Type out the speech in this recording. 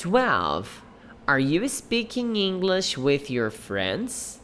12. Are you speaking English with your friends?